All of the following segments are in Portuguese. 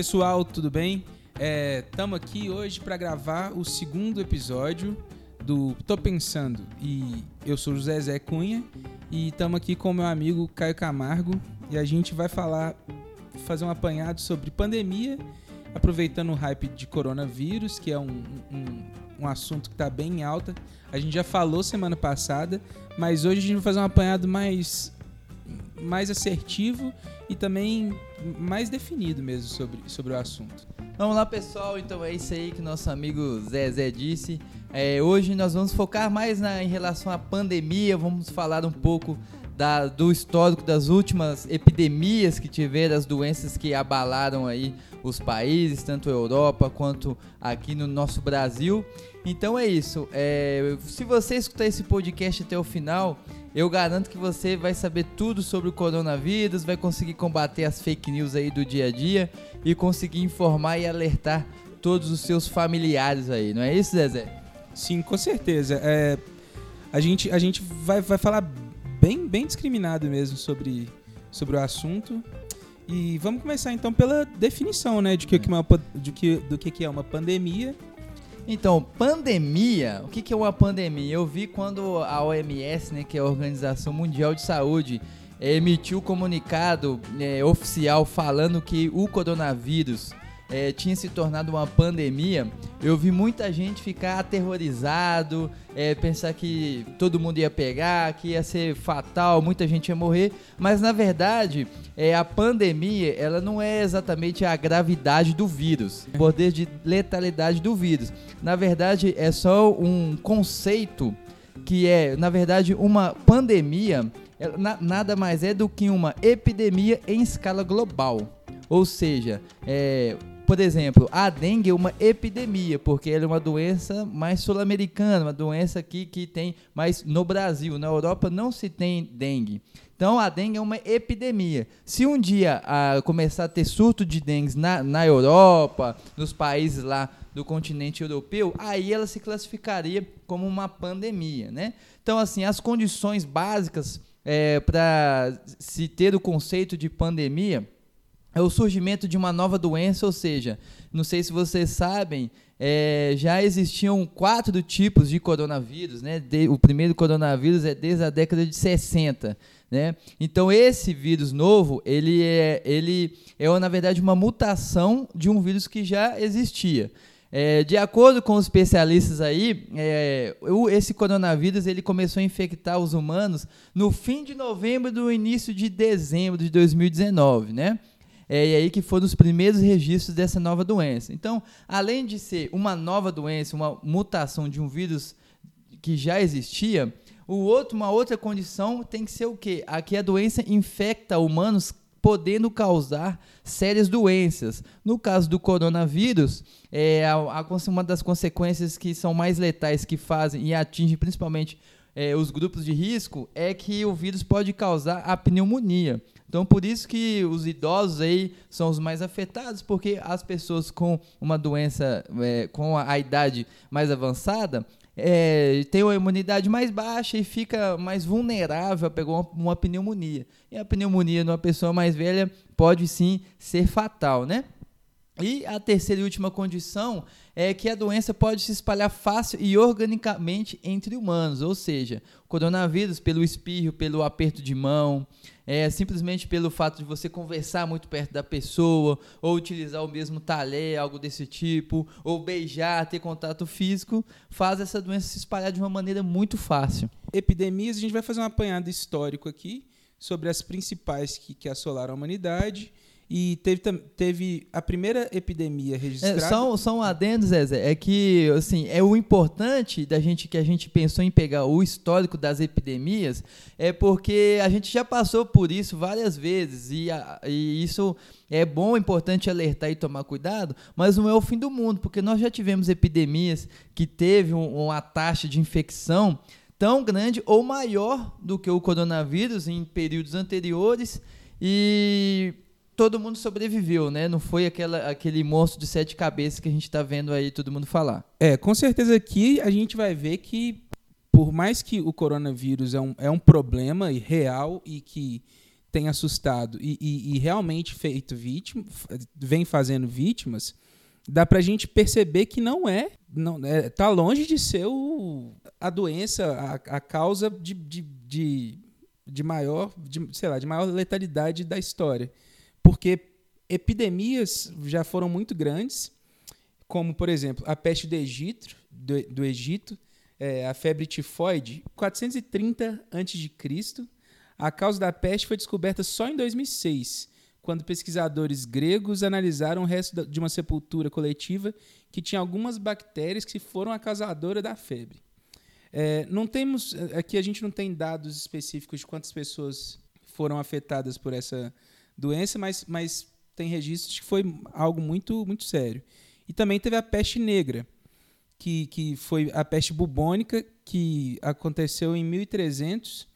pessoal, tudo bem? Estamos é, aqui hoje para gravar o segundo episódio do Tô Pensando. E eu sou José Zé Cunha e estamos aqui com meu amigo Caio Camargo e a gente vai falar, fazer um apanhado sobre pandemia, aproveitando o hype de coronavírus, que é um, um, um assunto que está bem em alta. A gente já falou semana passada, mas hoje a gente vai fazer um apanhado mais mais assertivo e também mais definido mesmo sobre, sobre o assunto. Vamos lá, pessoal. Então é isso aí que nosso amigo Zezé disse. É, hoje nós vamos focar mais na, em relação à pandemia. Vamos falar um pouco da, do histórico das últimas epidemias que tiveram, as doenças que abalaram aí os países, tanto a Europa quanto aqui no nosso Brasil. Então é isso. É, se você escutar esse podcast até o final, eu garanto que você vai saber tudo sobre o coronavírus, vai conseguir combater as fake news aí do dia a dia e conseguir informar e alertar todos os seus familiares aí, não é isso, Zezé? Sim, com certeza. É, a gente, a gente vai, vai falar bem, bem discriminado mesmo sobre, sobre o assunto. E vamos começar então pela definição, né, de que, é. que uma, de que, do que é uma pandemia então, pandemia, o que, que é uma pandemia? Eu vi quando a OMS, né, que é a Organização Mundial de Saúde, emitiu o comunicado é, oficial falando que o coronavírus é, tinha se tornado uma pandemia, eu vi muita gente ficar aterrorizado, é, pensar que todo mundo ia pegar, que ia ser fatal, muita gente ia morrer, mas na verdade é, a pandemia ela não é exatamente a gravidade do vírus, o poder de letalidade do vírus. Na verdade é só um conceito que é, na verdade, uma pandemia nada mais é do que uma epidemia em escala global. Ou seja, é, por exemplo, a dengue é uma epidemia, porque ela é uma doença mais sul-americana, uma doença aqui que tem mais no Brasil. Na Europa não se tem dengue. Então a dengue é uma epidemia. Se um dia ah, começar a ter surto de dengue na, na Europa, nos países lá do continente europeu, aí ela se classificaria como uma pandemia, né? Então assim, as condições básicas é, para se ter o conceito de pandemia é o surgimento de uma nova doença, ou seja, não sei se vocês sabem, é, já existiam quatro tipos de coronavírus, né? De, o primeiro coronavírus é desde a década de 60, né? Então esse vírus novo, ele é, ele é na verdade uma mutação de um vírus que já existia. É, de acordo com os especialistas aí, é, esse coronavírus ele começou a infectar os humanos no fim de novembro do início de dezembro de 2019, né? É aí que foram os primeiros registros dessa nova doença. Então, além de ser uma nova doença, uma mutação de um vírus que já existia, o outro, uma outra condição tem que ser o quê? Aqui a doença infecta humanos podendo causar sérias doenças. No caso do coronavírus, é, a, a, uma das consequências que são mais letais que fazem e atingem principalmente é, os grupos de risco é que o vírus pode causar a pneumonia. Então, por isso que os idosos aí são os mais afetados, porque as pessoas com uma doença, é, com a, idade mais avançada, é, tem uma imunidade mais baixa e fica mais vulnerável a pegar uma, uma pneumonia. E a pneumonia numa pessoa mais velha pode sim ser fatal, né? E a terceira e última condição é que a doença pode se espalhar fácil e organicamente entre humanos, ou seja, coronavírus pelo espirro, pelo aperto de mão, é, simplesmente pelo fato de você conversar muito perto da pessoa, ou utilizar o mesmo talher, algo desse tipo, ou beijar, ter contato físico, faz essa doença se espalhar de uma maneira muito fácil. Epidemias, a gente vai fazer um apanhado histórico aqui sobre as principais que, que assolaram a humanidade e teve, teve a primeira epidemia registrada. É, só, só um adendo, Zezé, é que assim, é o importante da gente que a gente pensou em pegar o histórico das epidemias, é porque a gente já passou por isso várias vezes e, a, e isso é bom, é importante alertar e tomar cuidado, mas não é o fim do mundo, porque nós já tivemos epidemias que teve um, uma taxa de infecção tão grande ou maior do que o coronavírus em períodos anteriores e todo mundo sobreviveu, né? Não foi aquela, aquele monstro de sete cabeças que a gente está vendo aí todo mundo falar. É, com certeza aqui a gente vai ver que, por mais que o coronavírus é um, é um problema real e que tem assustado e, e, e realmente feito vítima, vem fazendo vítimas, dá pra gente perceber que não é, não é, tá longe de ser o, a doença, a, a causa de, de, de, de maior, de, sei lá, de maior letalidade da história. Porque epidemias já foram muito grandes, como, por exemplo, a peste do Egito, do, do Egito, é, a febre tifoide, 430 a.C., a causa da peste foi descoberta só em 2006, quando pesquisadores gregos analisaram o resto de uma sepultura coletiva que tinha algumas bactérias que foram a causadora da febre. É, não temos aqui a gente não tem dados específicos de quantas pessoas foram afetadas por essa doença, mas, mas tem registros que foi algo muito muito sério. E também teve a peste negra, que, que foi a peste bubônica, que aconteceu em 1300,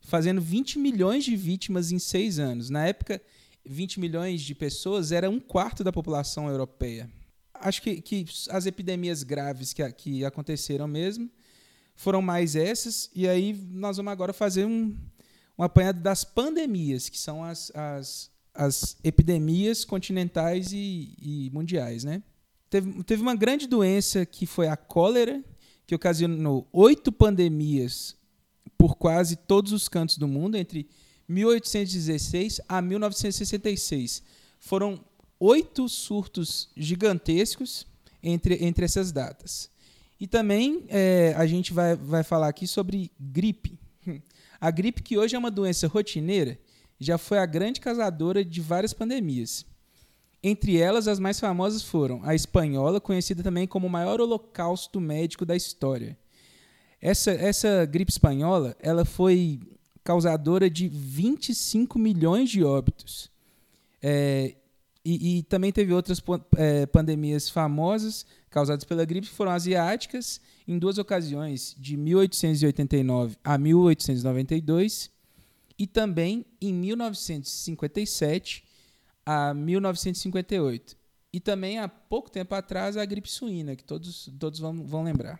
fazendo 20 milhões de vítimas em seis anos. Na época, 20 milhões de pessoas era um quarto da população europeia. Acho que, que as epidemias graves que, que aconteceram mesmo foram mais essas, e aí nós vamos agora fazer um, um apanhado das pandemias, que são as, as, as epidemias continentais e, e mundiais. Né? Teve, teve uma grande doença que foi a cólera, que ocasionou oito pandemias por quase todos os cantos do mundo, entre 1816 a 1966. Foram oito surtos gigantescos entre, entre essas datas. E também é, a gente vai, vai falar aqui sobre gripe. A gripe, que hoje é uma doença rotineira, já foi a grande causadora de várias pandemias. Entre elas, as mais famosas foram a espanhola, conhecida também como o maior holocausto médico da história. Essa, essa gripe espanhola ela foi causadora de 25 milhões de óbitos. É, e, e, também teve outras é, pandemias famosas causadas pela gripe, que foram asiáticas, em duas ocasiões, de 1889 a 1892, e também em 1957 a 1958. E também há pouco tempo atrás a gripe suína, que todos, todos vão, vão lembrar.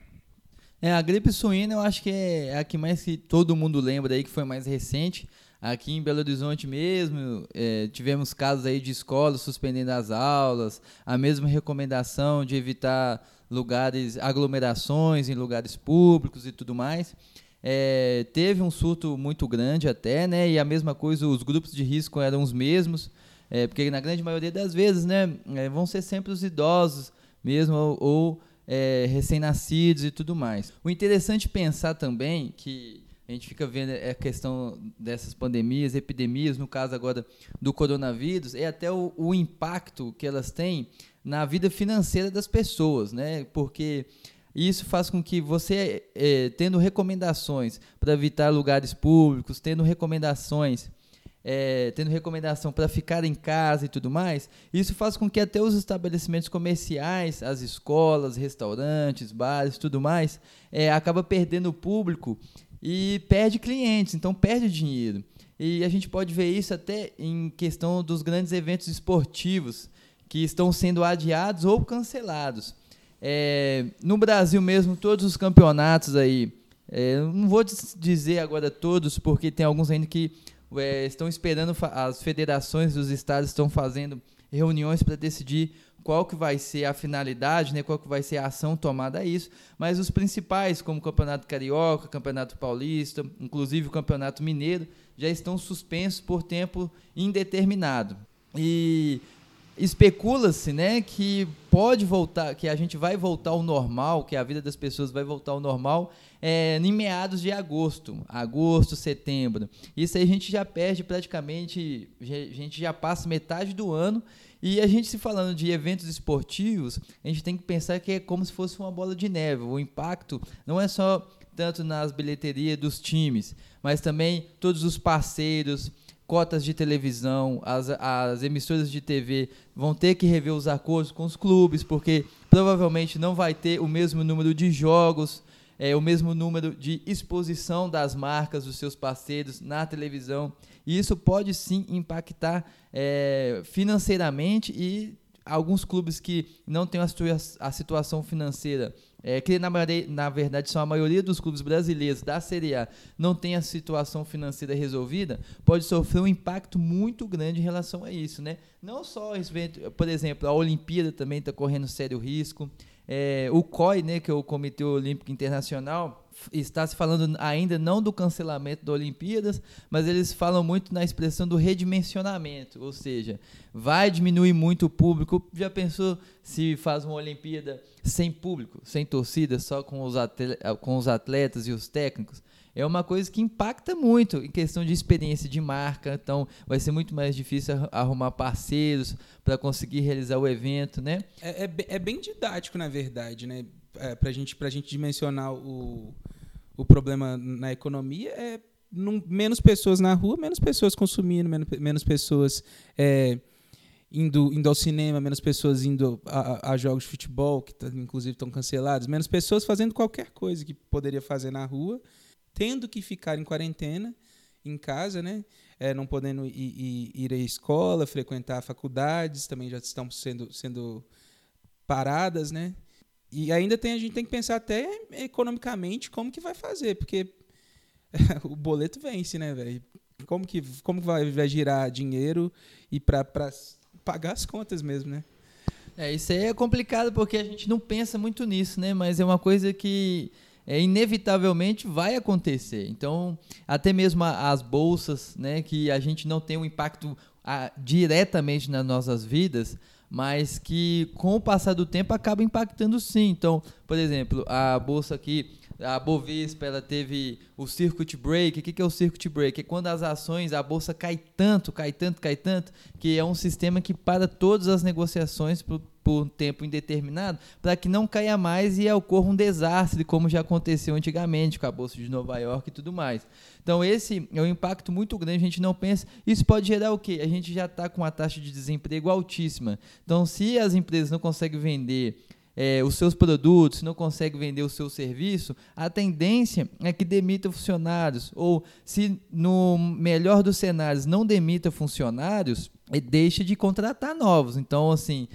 É, a gripe suína eu acho que é a que mais que todo mundo lembra aí, que foi mais recente. Aqui em Belo Horizonte mesmo, é, tivemos casos aí de escolas suspendendo as aulas, a mesma recomendação de evitar lugares, aglomerações em lugares públicos e tudo mais. É, teve um surto muito grande até, né? E a mesma coisa, os grupos de risco eram os mesmos, é, porque na grande maioria das vezes, né, é, vão ser sempre os idosos mesmo, ou, ou é, recém-nascidos e tudo mais. O interessante pensar também que a gente fica vendo a questão dessas pandemias, epidemias, no caso agora do coronavírus, é até o, o impacto que elas têm na vida financeira das pessoas, né? Porque isso faz com que você, é, tendo recomendações para evitar lugares públicos, tendo recomendações é, tendo recomendação para ficar em casa e tudo mais, isso faz com que até os estabelecimentos comerciais, as escolas, restaurantes, bares, tudo mais, é, acaba perdendo o público e perde clientes, então perde dinheiro. E a gente pode ver isso até em questão dos grandes eventos esportivos que estão sendo adiados ou cancelados. É, no Brasil mesmo, todos os campeonatos aí, é, não vou dizer agora todos, porque tem alguns ainda que é, estão esperando, as federações dos estados estão fazendo reuniões para decidir qual que vai ser a finalidade, né, qual que vai ser a ação tomada a isso, mas os principais, como o Campeonato Carioca, Campeonato Paulista, inclusive o Campeonato Mineiro, já estão suspensos por tempo indeterminado. E especula-se, né, que pode voltar, que a gente vai voltar ao normal, que a vida das pessoas vai voltar ao normal é, em meados de agosto, agosto, setembro. Isso aí a gente já perde praticamente, a gente já passa metade do ano e a gente se falando de eventos esportivos, a gente tem que pensar que é como se fosse uma bola de neve. O impacto não é só tanto nas bilheterias dos times, mas também todos os parceiros, cotas de televisão, as, as emissoras de TV vão ter que rever os acordos com os clubes, porque provavelmente não vai ter o mesmo número de jogos, é, o mesmo número de exposição das marcas dos seus parceiros na televisão. E isso pode sim impactar é, financeiramente e alguns clubes que não têm a, situa a situação financeira é, que na, na, verdade são a maioria dos clubes brasileiros da Série A, não tem a situação financeira resolvida, pode sofrer um impacto muito grande em relação a isso, né? Não só, por exemplo, a Olimpíada também está correndo sério risco, é, o COI, né, que é o Comitê Olímpico Internacional, está se falando ainda não do cancelamento das Olimpíadas, mas eles falam muito na expressão do redimensionamento, ou seja, vai diminuir muito o público. Já pensou se faz uma Olimpíada sem público, sem torcida, só com os, com os atletas e os técnicos? É uma coisa que impacta muito em questão de experiência de marca, então vai ser muito mais difícil arrumar parceiros para conseguir realizar o evento, né? É, é, é bem didático, na verdade, né? é, para gente, a gente dimensionar o, o problema na economia é num, menos pessoas na rua, menos pessoas consumindo, menos, menos pessoas é, indo, indo ao cinema, menos pessoas indo a, a jogos de futebol, que tá, inclusive estão cancelados, menos pessoas fazendo qualquer coisa que poderia fazer na rua, tendo que ficar em quarentena em casa, né? É, não podendo ir, ir, ir à escola, frequentar faculdades, também já estão sendo, sendo paradas, né? E ainda tem, a gente tem que pensar até economicamente como que vai fazer, porque o boleto vence, né, velho? Como que, como vai, vai girar dinheiro e para pagar as contas mesmo, né? É, isso aí é complicado porque a gente não pensa muito nisso, né? Mas é uma coisa que é, inevitavelmente vai acontecer. Então, até mesmo as bolsas, né, que a gente não tem um impacto a, diretamente nas nossas vidas, mas que com o passar do tempo acaba impactando sim. Então, por exemplo, a bolsa aqui, a Bovespa, ela teve o circuit break. O que é o circuit break? É quando as ações, a bolsa cai tanto, cai tanto, cai tanto, que é um sistema que para todas as negociações por, tempo indeterminado, para que não caia mais e ocorra um desastre, como já aconteceu antigamente com a bolsa de Nova York e tudo mais. Então, esse é um impacto muito grande, a gente não pensa. Isso pode gerar o quê? A gente já está com uma taxa de desemprego altíssima. Então, se as empresas não conseguem vender é, os seus produtos, não conseguem vender o seu serviço, a tendência é que demita funcionários. Ou, se no melhor dos cenários não demita funcionários, deixa de contratar novos. Então, assim,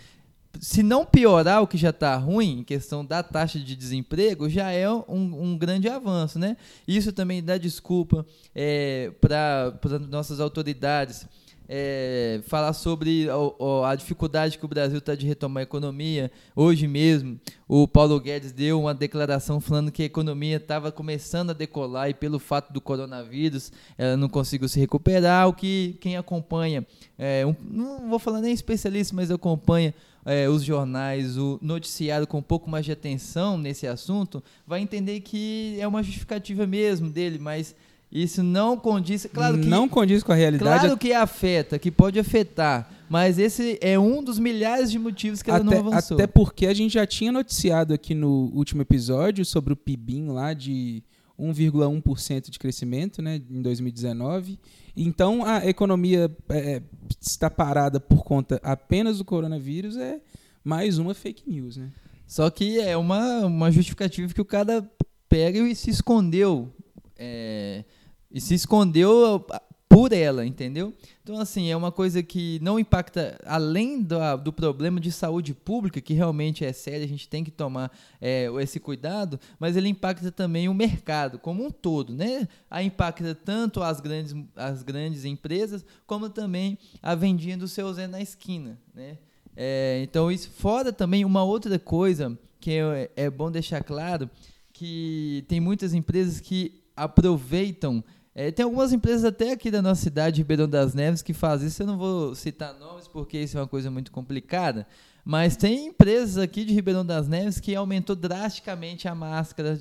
se não piorar o que já está ruim, em questão da taxa de desemprego, já é um, um grande avanço, né? Isso também dá desculpa é, para nossas autoridades é, falar sobre a, a, dificuldade que o Brasil está de retomar a economia. Hoje mesmo, o Paulo Guedes deu uma declaração falando que a economia estava começando a decolar e pelo fato do coronavírus ela não conseguiu se recuperar. O que quem acompanha, é, um, não vou falar nem especialista, mas acompanha é, os jornais, o noticiário com um pouco mais de atenção nesse assunto, vai entender que é uma justificativa mesmo dele, mas isso não condiz, claro que não condiz com a realidade. Claro que afeta, que pode afetar, mas esse é um dos milhares de motivos que ela até, não avançou. Até porque a gente já tinha noticiado aqui no último episódio sobre o PIBIM lá de 1,1% de crescimento, né, em 2019. Então a economia é, é, está parada por conta apenas do coronavírus é mais uma fake news, né? Só que é uma, uma justificativa que o cara pega e se escondeu. É, e se escondeu por ela, entendeu? Então, assim, é uma coisa que não impacta, além do, do problema de saúde pública, que realmente é sério, a gente tem que tomar é, esse cuidado, mas ele impacta também o mercado como um todo, né? A impacta tanto as grandes, as grandes empresas, como também a vendinha do seu Zé na esquina, né? É, então, isso fora também uma outra coisa que é, é bom deixar claro, que tem muitas empresas que aproveitam. É, tem algumas empresas até aqui da nossa cidade, Ribeirão das Neves, que fazem isso. Eu não vou citar nomes porque isso é uma coisa muito complicada. Mas tem empresas aqui de Ribeirão das Neves que aumentou drasticamente a máscara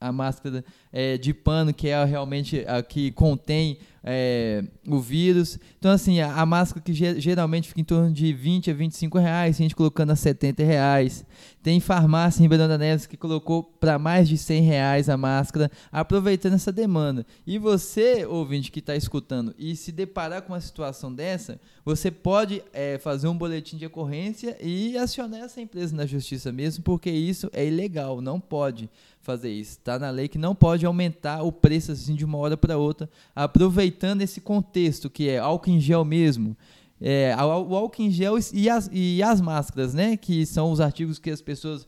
a máscara é, de pano, que é realmente a que contém é, o vírus. Então, assim, a, a, máscara que geralmente fica em torno de 20 a 25 reais, a gente colocando a 70 reais. Tem farmácia em Ribeirão da Neves que colocou para mais de 100 reais a máscara, aproveitando essa demanda. E você, ouvinte que está escutando, e se deparar com uma situação dessa, você pode é, fazer um boletim de ocorrência e acionar essa empresa na justiça mesmo, porque isso é ilegal, não pode fazer isso. Está na lei que não pode aumentar o preço assim de uma hora para outra, aproveitando esse contexto que é álcool em gel mesmo. é, o álcool em gel e as, e as máscaras, né? Que são os artigos que as pessoas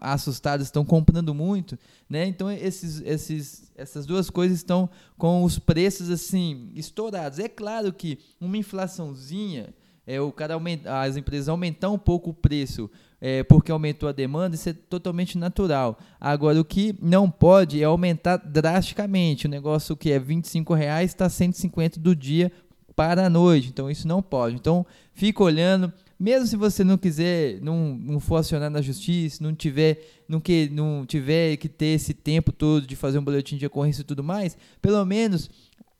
assustadas estão comprando muito, né? Então esses, esses, essas duas coisas estão com os preços assim estourados. É claro que uma inflaçãozinha, é o cara aumenta, as empresas aumentam um pouco o preço é, porque aumentou a demanda, isso é totalmente natural. Agora, o que não pode é aumentar drasticamente. O negócio que é 25 reais está 150 do dia para a noite. Então, isso não pode. Então, fica olhando. Mesmo se você não quiser, não, não for acionar na justiça, não tiver, não, que, não tiver que ter esse tempo todo de fazer um boletim de ocorrência e tudo mais, pelo menos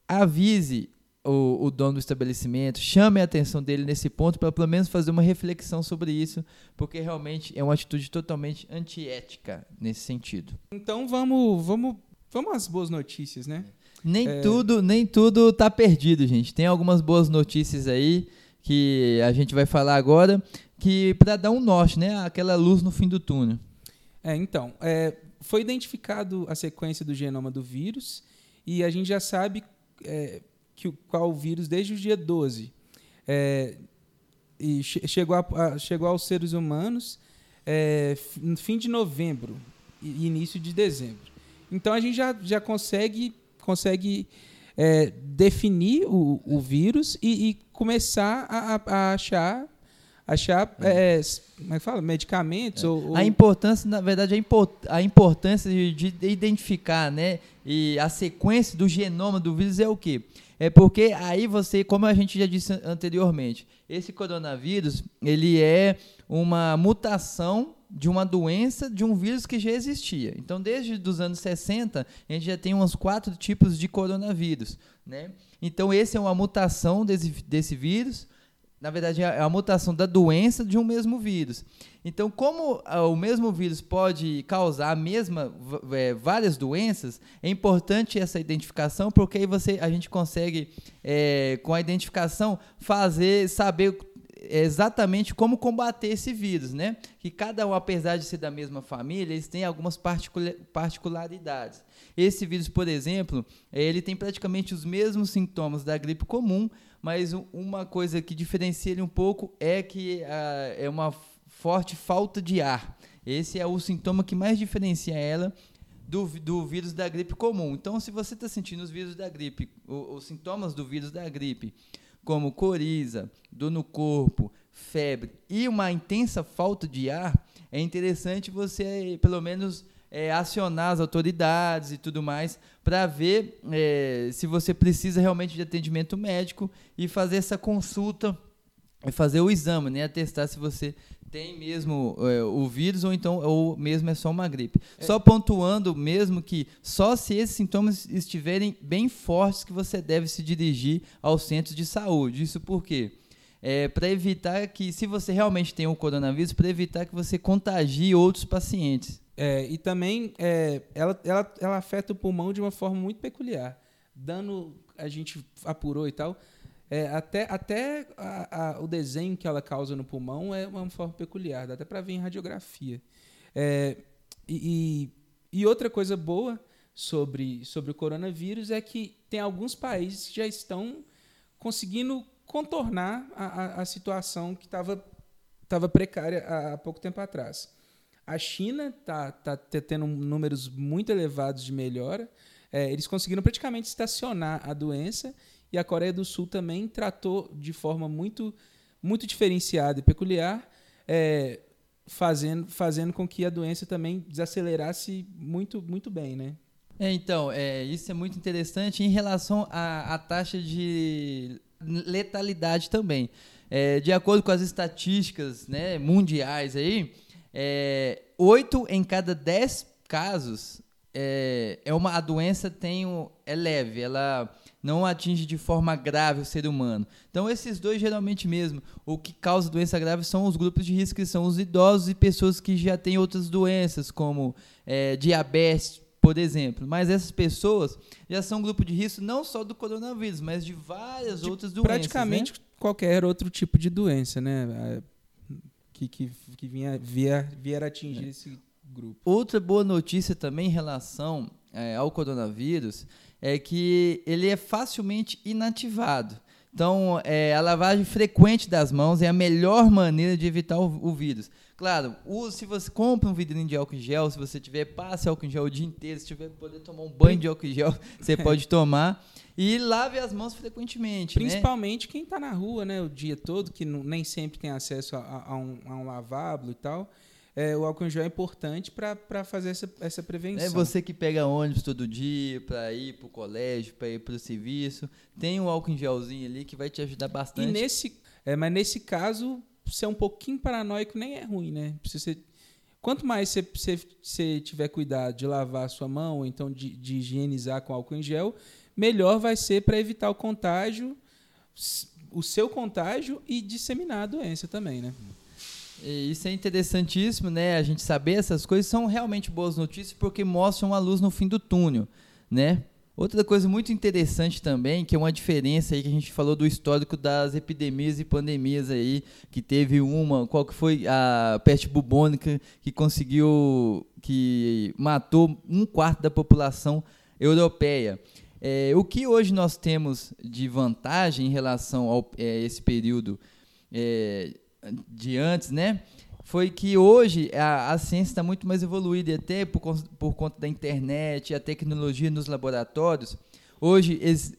avise o, o, dono do estabelecimento, chame a atenção dele nesse ponto para pelo menos fazer uma reflexão sobre isso, porque realmente é uma atitude totalmente antiética nesse sentido. Então vamos, vamos, vamos às boas notícias, né? Nem é... tudo, nem tudo tá perdido, gente. Tem algumas boas notícias aí que a gente vai falar agora, que para dar um norte, né? Aquela luz no fim do túnel. É, então, é, foi identificado a sequência do genoma do vírus e a gente já sabe é, que, qual o vírus desde o dia 12. É, e che chegou, a, a, chegou aos seres humanos é, no fim de novembro e início de dezembro. Então a gente já, já consegue, consegue é, definir o, o vírus e, e começar a, a, achar achar é, como é que fala? medicamentos é. ou, a importância na verdade a, import, a importância de, de, identificar né e a sequência do genoma do vírus é o que é porque aí você, como a gente já disse anteriormente, esse coronavírus, ele é uma mutação de uma doença de um vírus que já existia. Então, desde os anos 60, a gente já tem uns quatro tipos de coronavírus, né? Então, esse é uma mutação desse, desse vírus, na verdade, é a mutação da doença de um mesmo vírus. Então, como ah, o mesmo vírus pode causar a mesma é, várias doenças, é importante essa identificação, porque aí você, a gente consegue, é, com a identificação, fazer, saber exatamente como combater esse vírus, né? Que cada um, apesar de ser da mesma família, eles têm algumas particularidades. Esse vírus, por exemplo, ele tem praticamente os mesmos sintomas da gripe comum, mas uma coisa que diferencia ele um pouco é que uh, é uma forte falta de ar. Esse é o sintoma que mais diferencia ela do, do vírus da gripe comum. Então, se você está sentindo os vírus da gripe, os, sintomas do vírus da gripe, como coriza, dor no corpo, febre e uma intensa falta de ar, é interessante você, pelo menos, é, acionar as autoridades e tudo mais para ver é, se você precisa realmente de atendimento médico e fazer essa consulta e fazer o exame, né? Atestar se você tem mesmo é, o vírus ou então ou mesmo é só uma gripe. É. Só pontuando mesmo que só se esses sintomas estiverem bem fortes que você deve se dirigir ao centro de saúde. Isso por quê? É, para evitar que, se você realmente tem o um coronavírus, para evitar que você contagie outros pacientes. É, e também é, ela, ela, ela afeta o pulmão de uma forma muito peculiar. Dando, a gente apurou e tal, é, até até a, a, o desenho que ela causa no pulmão é uma forma peculiar, dá até para ver em radiografia. É, e, e, outra coisa boa sobre, sobre o coronavírus é que tem alguns países que já estão conseguindo contornar a, a, situação que estava precária há pouco tempo atrás. A China está tá, tá tendo números muito elevados de melhora. É, eles conseguiram praticamente estacionar a doença e a Coreia do Sul também tratou de forma muito, muito diferenciada e peculiar, é, fazendo, fazendo com que a doença também desacelerasse muito, muito bem, né? É, então, é, isso é muito interessante em relação à, à taxa de letalidade também. É, de acordo com as estatísticas né, mundiais aí, é, 8 em cada 10 casos é, é uma, a doença tem, é leve, ela não atinge de forma grave o ser humano. Então, esses dois, geralmente mesmo, o que causa doença grave são os grupos de risco, que são os idosos e pessoas que já têm outras doenças, como é, diabetes, por exemplo. Mas essas pessoas já são um grupo de risco não só do coronavírus, mas de várias de outras doenças. Praticamente né? qualquer outro tipo de doença, né? Que, que, que vinha, vier, vier atingir é. esse grupo. Outra boa notícia também em relação é, ao coronavírus é que ele é facilmente inativado. Então, é, a lavagem frequente das mãos é a melhor maneira de evitar o, o vírus. Claro, use, se você compra um vidrinho de álcool em gel, se você tiver, passe álcool em gel o dia inteiro, se tiver poder tomar um banho de álcool em gel, você pode tomar. E lave as mãos frequentemente. Né? Principalmente né? quem está na rua né, o dia todo, que não, nem sempre tem acesso a, a, um, a um lavabo e tal é, o álcool em gel é importante para fazer essa, essa prevenção. É você que pega ônibus todo dia para ir para o colégio, para ir para o serviço, tem um álcool em gelzinho ali que vai te ajudar bastante. E nesse, é, mas nesse caso, ser um pouquinho paranoico nem é ruim, né? Você, quanto mais você, você, você tiver cuidado de lavar a sua mão, ou então de, de higienizar com álcool em gel, melhor vai ser para evitar o contágio, o seu contágio e disseminar a doença também, né? Isso é interessantíssimo, né? A gente saber essas coisas são realmente boas notícias porque mostram a luz no fim do túnel, né? Outra coisa muito interessante também, que é uma diferença aí que a gente falou do histórico das epidemias e pandemias aí, que teve uma, qual que foi a peste bubônica que conseguiu, que matou um quarto da população europeia. É, o que hoje nós temos de vantagem em relação a é, esse período é, de antes, né? Foi que hoje a, a ciência está muito mais evoluída, e até por, por conta da internet, a tecnologia nos laboratórios. Hoje, ex,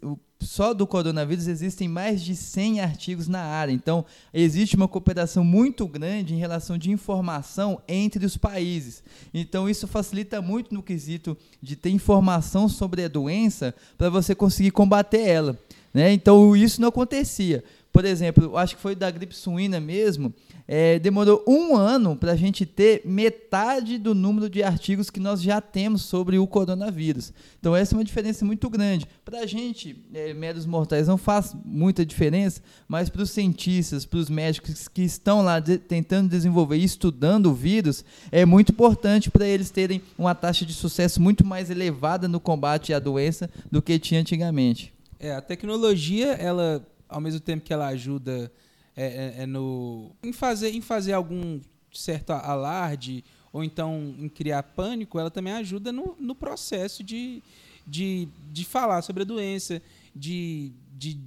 só do coronavírus existem mais de 100 artigos na área. Então, existe uma cooperação muito grande em relação de informação entre os países. Então, isso facilita muito no quesito de ter informação sobre a doença para você conseguir combater ela. Né? Então, isso não acontecia. Por exemplo, acho que foi da gripe suína mesmo, é, demorou um ano para a gente ter metade do número de artigos que nós já temos sobre o coronavírus. Então, essa é uma diferença muito grande. Para a gente, é, mortais, não faz muita diferença, mas para os cientistas, para os médicos que estão lá de, tentando desenvolver e estudando o vírus, é muito importante para eles terem uma taxa de sucesso muito mais elevada no combate à doença do que tinha antigamente. É, a tecnologia, ela ao mesmo tempo que ela ajuda é, é, é, no, em, fazer, em fazer algum certo alarde ou então em criar pânico, ela também ajuda no, no processo de, de, de falar sobre a doença, de, de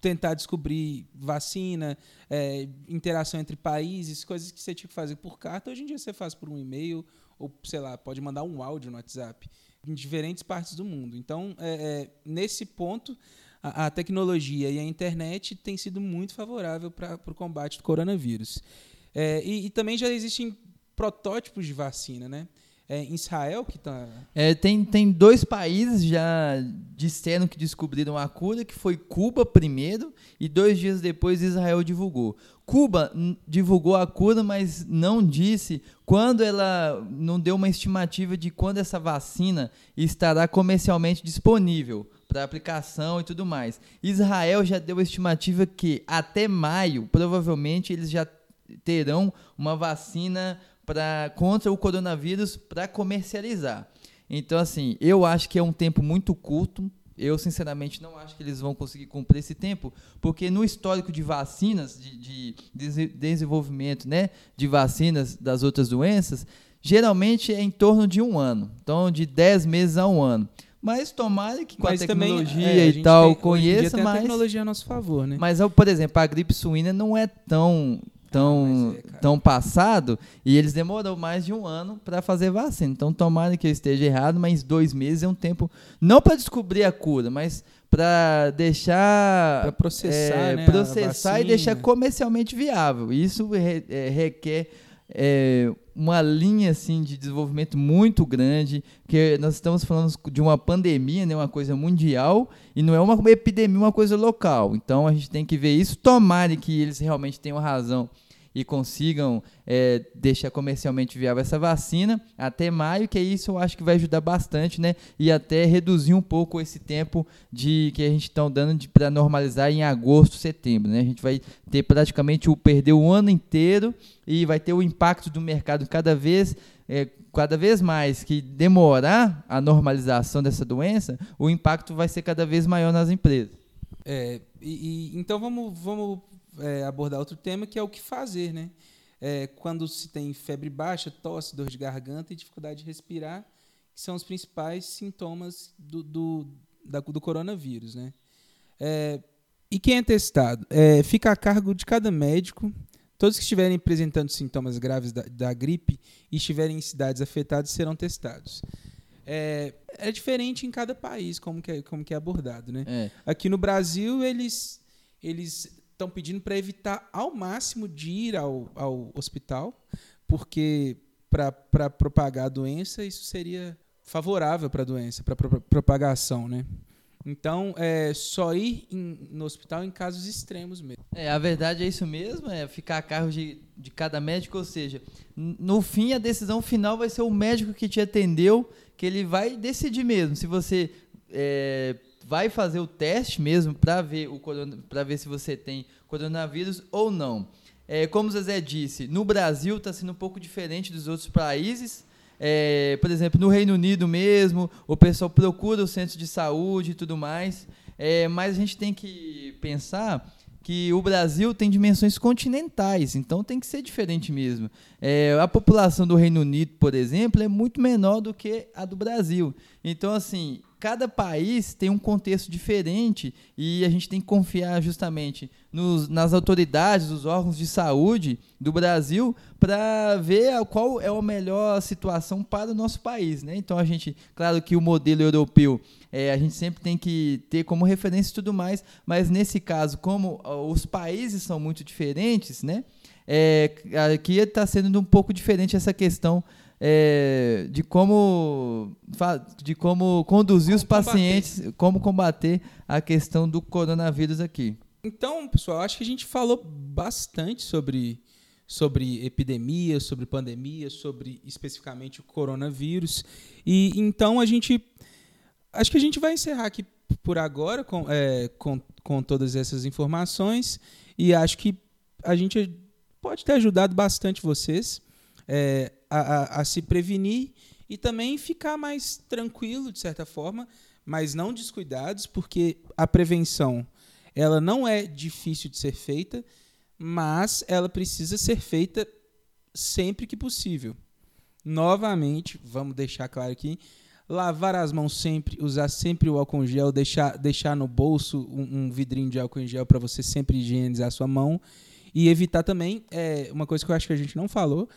tentar descobrir vacina, é, interação entre países, coisas que você tinha que fazer por carta. Hoje em dia você faz por um e-mail ou, sei lá, pode mandar um áudio no WhatsApp em diferentes partes do mundo. Então, é, é, nesse ponto, a, a tecnologia e a internet tem sido muito favorável para o combate do coronavírus. É, e, e, também já existem protótipos de vacina, né? É, Israel que está. É, tem, tem dois países já disseram que descobriram a cura, que foi Cuba primeiro, e dois dias depois Israel divulgou. Cuba divulgou a cura, mas não disse quando ela não deu uma estimativa de quando essa vacina estará comercialmente disponível para aplicação e tudo mais. Israel já deu a estimativa que até maio, provavelmente, eles já terão uma vacina para contra o coronavírus para comercializar. Então, assim, eu acho que é um tempo muito curto. Eu, sinceramente, não acho que eles vão conseguir cumprir esse tempo, porque no histórico de vacinas, de, de desenvolvimento né, de vacinas das outras doenças, geralmente é em torno de um ano. Então, de 10 meses a um ano. Mas tomara que com mas a tecnologia também, é, e tal tem, conheça mais. a tecnologia a nosso favor, né? Mas, por exemplo, a gripe suína não é tão tão, ah, é, tão passado e eles demoraram mais de um ano para fazer vacina. Então, tomara que eu esteja errado, mas dois meses é um tempo não para descobrir a cura, mas para deixar pra processar, é, né, processar e deixar comercialmente viável. Isso re, é, requer é, uma linha assim de desenvolvimento muito grande, que nós estamos falando de uma pandemia, né, uma coisa mundial, e não é uma epidemia, uma coisa local. Então a gente tem que ver isso. Tomara que eles realmente tenham razão e consigam é, deixar comercialmente viável essa vacina até maio, que isso eu acho que vai ajudar bastante, né? E até reduzir um pouco esse tempo de que a gente está dando para normalizar em agosto, setembro, né? A gente vai ter praticamente o perder o ano inteiro e vai ter o impacto do mercado cada vez é, cada vez mais que demorar a normalização dessa doença, o impacto vai ser cada vez maior nas empresas. É, e, e, então vamos, vamos é, abordar outro tema que é o que fazer, né? É, quando se tem febre baixa, tosse, dor de garganta e dificuldade de respirar, que são os principais sintomas do, do, da, do coronavírus, né? É, E quem é testado? É, fica a cargo de cada médico. Todos que estiverem apresentando sintomas graves da, da gripe e estiverem em cidades afetadas serão testados. É, é, diferente em cada país como que é, como que é abordado, né? É. Aqui no Brasil, eles eles estão pedindo para evitar ao máximo de ir ao, ao hospital, porque para propagar a doença, isso seria favorável para a doença, para a propagação, né? Então, é só ir em, no hospital em casos extremos mesmo. É, a verdade é isso mesmo, é ficar a cargo de, de cada médico, ou seja, no fim a decisão final vai ser o médico que te atendeu, que ele vai decidir mesmo se você é, vai fazer o teste mesmo para ver, o para ver se você tem coronavírus ou não. É, como o Zezé disse, no Brasil está sendo um pouco diferente dos outros países. É, por exemplo, no Reino Unido mesmo, o pessoal procura o centro de saúde e tudo mais. É, mas a gente tem que pensar que o Brasil tem dimensões continentais, então tem que ser diferente mesmo. É, a população do Reino Unido, por exemplo, é muito menor do que a do Brasil. Então, assim, cada país tem um contexto diferente e a gente tem que confiar justamente nos, nas autoridades, os órgãos de saúde do Brasil para ver qual é a melhor situação para o nosso país. Né? Então a gente, claro que o modelo europeu é, a gente sempre tem que ter como referência e tudo mais, mas nesse caso, como os países são muito diferentes, né? É, aqui está sendo um pouco diferente essa questão é, de como de como conduzir como os pacientes, combater. como combater a questão do coronavírus aqui. Então, pessoal, acho que a gente falou bastante sobre sobre epidemia, sobre pandemia, sobre especificamente o coronavírus. E então a gente acho que a gente vai encerrar aqui por agora com, é, com, com todas essas informações e acho que a gente pode ter ajudado bastante vocês é, a, a, a, se prevenir e também ficar mais tranquilo, de certa forma, mas não descuidados, porque a prevenção ela não é difícil de ser feita, mas ela precisa ser feita sempre que possível. Novamente, vamos deixar claro aqui, lavar as mãos sempre, usar sempre o álcool em gel, deixar, deixar no bolso um, um vidrinho de álcool em gel para você sempre higienizar a sua mão e evitar também, é, uma coisa que eu acho que a gente não falou,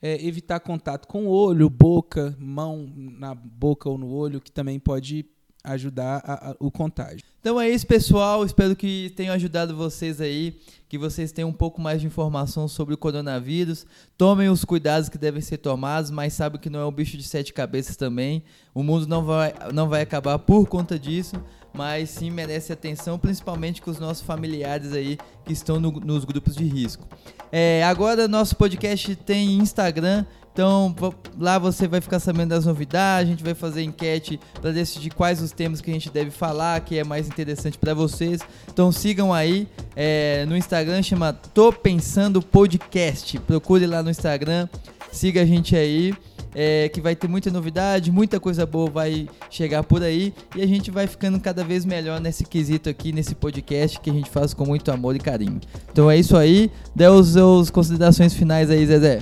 é, evitar contato com o olho, boca, mão na boca ou no olho, que também pode ajudar a, a, o contágio. Então é isso, pessoal. Espero que tenha ajudado vocês aí, que vocês tenham um pouco mais de informação sobre o coronavírus. Tomem os cuidados que devem ser tomados, mas sabe que não é um bicho de sete cabeças também. O mundo não vai, não vai acabar por conta disso mas sim merece atenção, principalmente com os nossos familiares aí que estão no, nos grupos de risco. É, agora nosso podcast tem Instagram, então lá você vai ficar sabendo das novidades, a gente vai fazer enquete para decidir quais os temas que a gente deve falar, que é mais interessante para vocês. Então sigam aí é, no Instagram, chama Tô Pensando Podcast. Procure lá no Instagram, siga a gente aí é, que vai ter muita novidade, muita coisa boa vai chegar por aí e a gente vai ficando cada vez melhor nesse quesito aqui, nesse podcast que a gente faz com muito amor e carinho. Então é isso aí, dê os considerações finais aí, Zezé.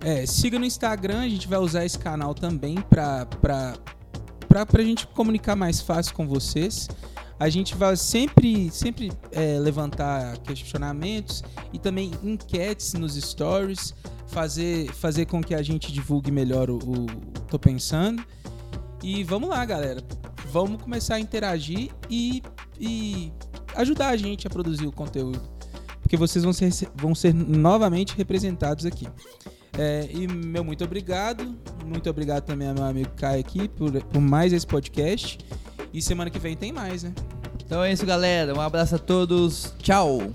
É, siga no Instagram, a gente vai usar esse canal também para pra, pra, pra gente comunicar mais fácil com vocês. A gente vai sempre, sempre é, levantar questionamentos e também enquetes nos stories fazer, fazer com que a gente divulgue melhor o, o Tô Pensando. E vamos lá, galera. Vamos começar a interagir e, e ajudar a gente a produzir o conteúdo. Porque vocês vão ser, vão ser novamente representados aqui. É, e meu muito obrigado. Muito obrigado também ao meu amigo Caio aqui por, por mais esse podcast. E semana que vem tem mais, né? Então é isso, galera. Um abraço a todos. Tchau.